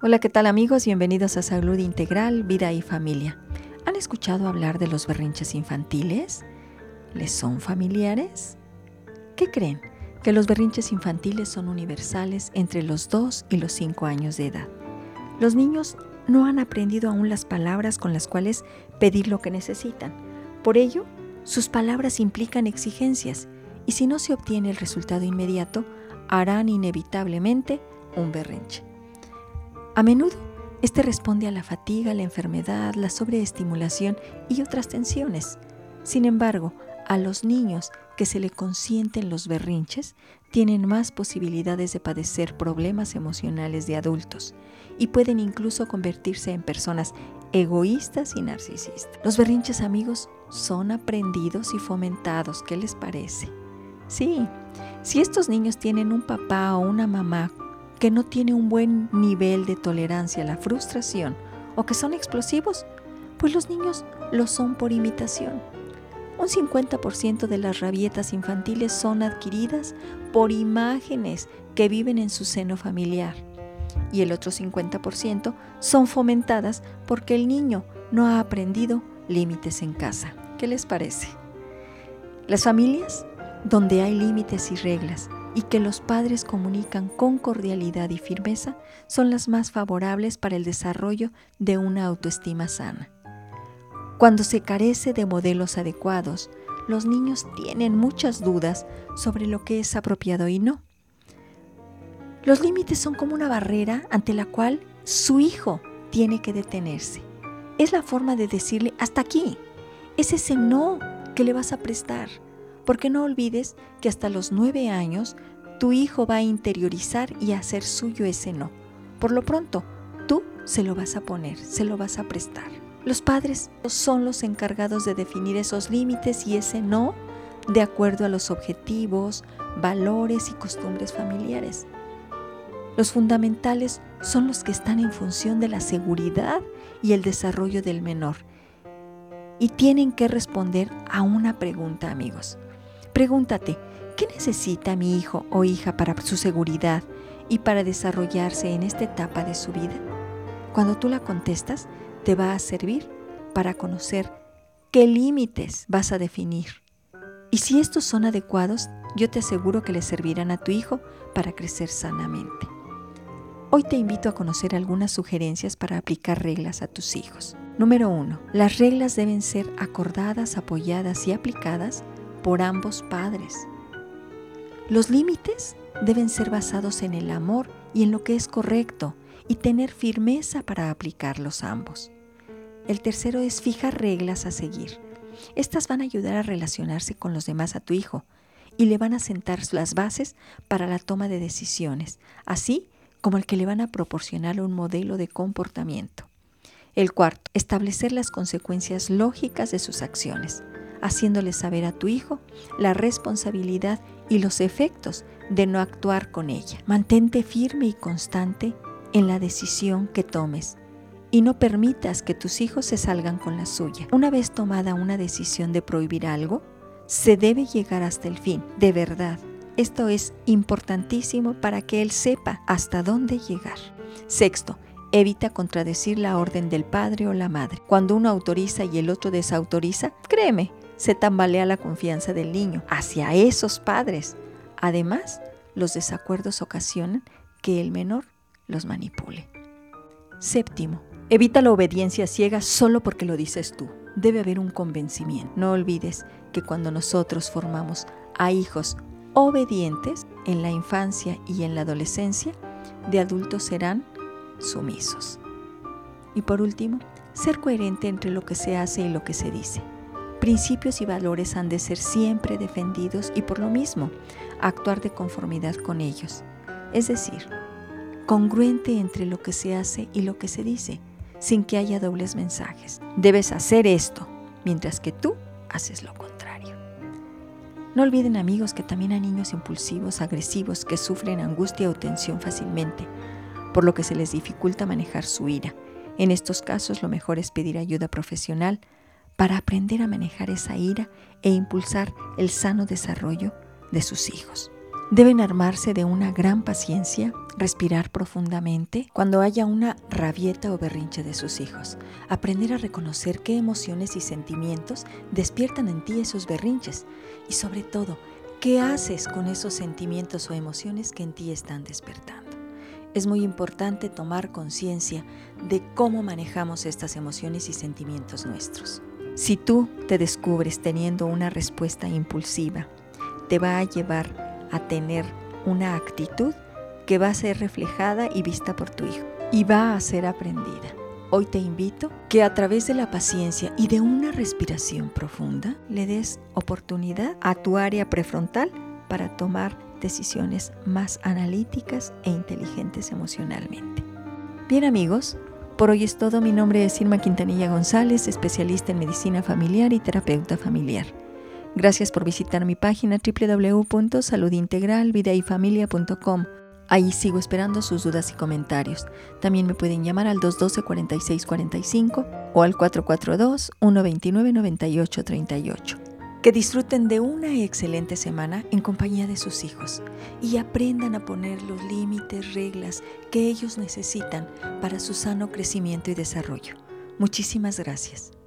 Hola, ¿qué tal amigos? Bienvenidos a Salud Integral, Vida y Familia. ¿Han escuchado hablar de los berrinches infantiles? ¿Les son familiares? ¿Qué creen? Que los berrinches infantiles son universales entre los 2 y los 5 años de edad. Los niños no han aprendido aún las palabras con las cuales pedir lo que necesitan. Por ello, sus palabras implican exigencias y si no se obtiene el resultado inmediato, harán inevitablemente un berrinche. A menudo, este responde a la fatiga, la enfermedad, la sobreestimulación y otras tensiones. Sin embargo, a los niños que se le consienten los berrinches tienen más posibilidades de padecer problemas emocionales de adultos y pueden incluso convertirse en personas egoístas y narcisistas. Los berrinches amigos son aprendidos y fomentados, ¿qué les parece? Sí, si estos niños tienen un papá o una mamá que no tiene un buen nivel de tolerancia a la frustración o que son explosivos, pues los niños lo son por imitación. Un 50% de las rabietas infantiles son adquiridas por imágenes que viven en su seno familiar y el otro 50% son fomentadas porque el niño no ha aprendido límites en casa. ¿Qué les parece? Las familias donde hay límites y reglas y que los padres comunican con cordialidad y firmeza son las más favorables para el desarrollo de una autoestima sana. Cuando se carece de modelos adecuados, los niños tienen muchas dudas sobre lo que es apropiado y no. Los límites son como una barrera ante la cual su hijo tiene que detenerse. Es la forma de decirle hasta aquí. Es ese no que le vas a prestar porque no olvides que hasta los nueve años tu hijo va a interiorizar y a hacer suyo ese no. Por lo pronto, tú se lo vas a poner, se lo vas a prestar. Los padres son los encargados de definir esos límites y ese no de acuerdo a los objetivos, valores y costumbres familiares. Los fundamentales son los que están en función de la seguridad y el desarrollo del menor. Y tienen que responder a una pregunta, amigos. Pregúntate, ¿qué necesita mi hijo o hija para su seguridad y para desarrollarse en esta etapa de su vida? Cuando tú la contestas, te va a servir para conocer qué límites vas a definir. Y si estos son adecuados, yo te aseguro que le servirán a tu hijo para crecer sanamente. Hoy te invito a conocer algunas sugerencias para aplicar reglas a tus hijos. Número 1. Las reglas deben ser acordadas, apoyadas y aplicadas por ambos padres. Los límites deben ser basados en el amor y en lo que es correcto y tener firmeza para aplicarlos ambos. El tercero es fijar reglas a seguir. Estas van a ayudar a relacionarse con los demás a tu hijo y le van a sentar las bases para la toma de decisiones, así como el que le van a proporcionar un modelo de comportamiento. El cuarto, establecer las consecuencias lógicas de sus acciones haciéndole saber a tu hijo la responsabilidad y los efectos de no actuar con ella. Mantente firme y constante en la decisión que tomes y no permitas que tus hijos se salgan con la suya. Una vez tomada una decisión de prohibir algo, se debe llegar hasta el fin, de verdad. Esto es importantísimo para que él sepa hasta dónde llegar. Sexto, Evita contradecir la orden del padre o la madre. Cuando uno autoriza y el otro desautoriza, créeme, se tambalea la confianza del niño hacia esos padres. Además, los desacuerdos ocasionan que el menor los manipule. Séptimo, evita la obediencia ciega solo porque lo dices tú. Debe haber un convencimiento. No olvides que cuando nosotros formamos a hijos obedientes en la infancia y en la adolescencia, de adultos serán sumisos. Y por último, ser coherente entre lo que se hace y lo que se dice. Principios y valores han de ser siempre defendidos y por lo mismo actuar de conformidad con ellos. Es decir, congruente entre lo que se hace y lo que se dice, sin que haya dobles mensajes. Debes hacer esto, mientras que tú haces lo contrario. No olviden amigos que también hay niños impulsivos, agresivos, que sufren angustia o tensión fácilmente, por lo que se les dificulta manejar su ira. En estos casos lo mejor es pedir ayuda profesional para aprender a manejar esa ira e impulsar el sano desarrollo de sus hijos. Deben armarse de una gran paciencia, respirar profundamente cuando haya una rabieta o berrinche de sus hijos, aprender a reconocer qué emociones y sentimientos despiertan en ti esos berrinches y sobre todo, qué haces con esos sentimientos o emociones que en ti están despertando. Es muy importante tomar conciencia de cómo manejamos estas emociones y sentimientos nuestros. Si tú te descubres teniendo una respuesta impulsiva, te va a llevar a tener una actitud que va a ser reflejada y vista por tu hijo y va a ser aprendida. Hoy te invito que a través de la paciencia y de una respiración profunda le des oportunidad a tu área prefrontal para tomar decisiones más analíticas e inteligentes emocionalmente. Bien amigos, por hoy es todo. Mi nombre es Irma Quintanilla González, especialista en medicina familiar y terapeuta familiar. Gracias por visitar mi página www.saludintegralvidaifamilia.com. Ahí sigo esperando sus dudas y comentarios. También me pueden llamar al 212-4645 o al 442-129-9838. Que disfruten de una excelente semana en compañía de sus hijos y aprendan a poner los límites, reglas que ellos necesitan para su sano crecimiento y desarrollo. Muchísimas gracias.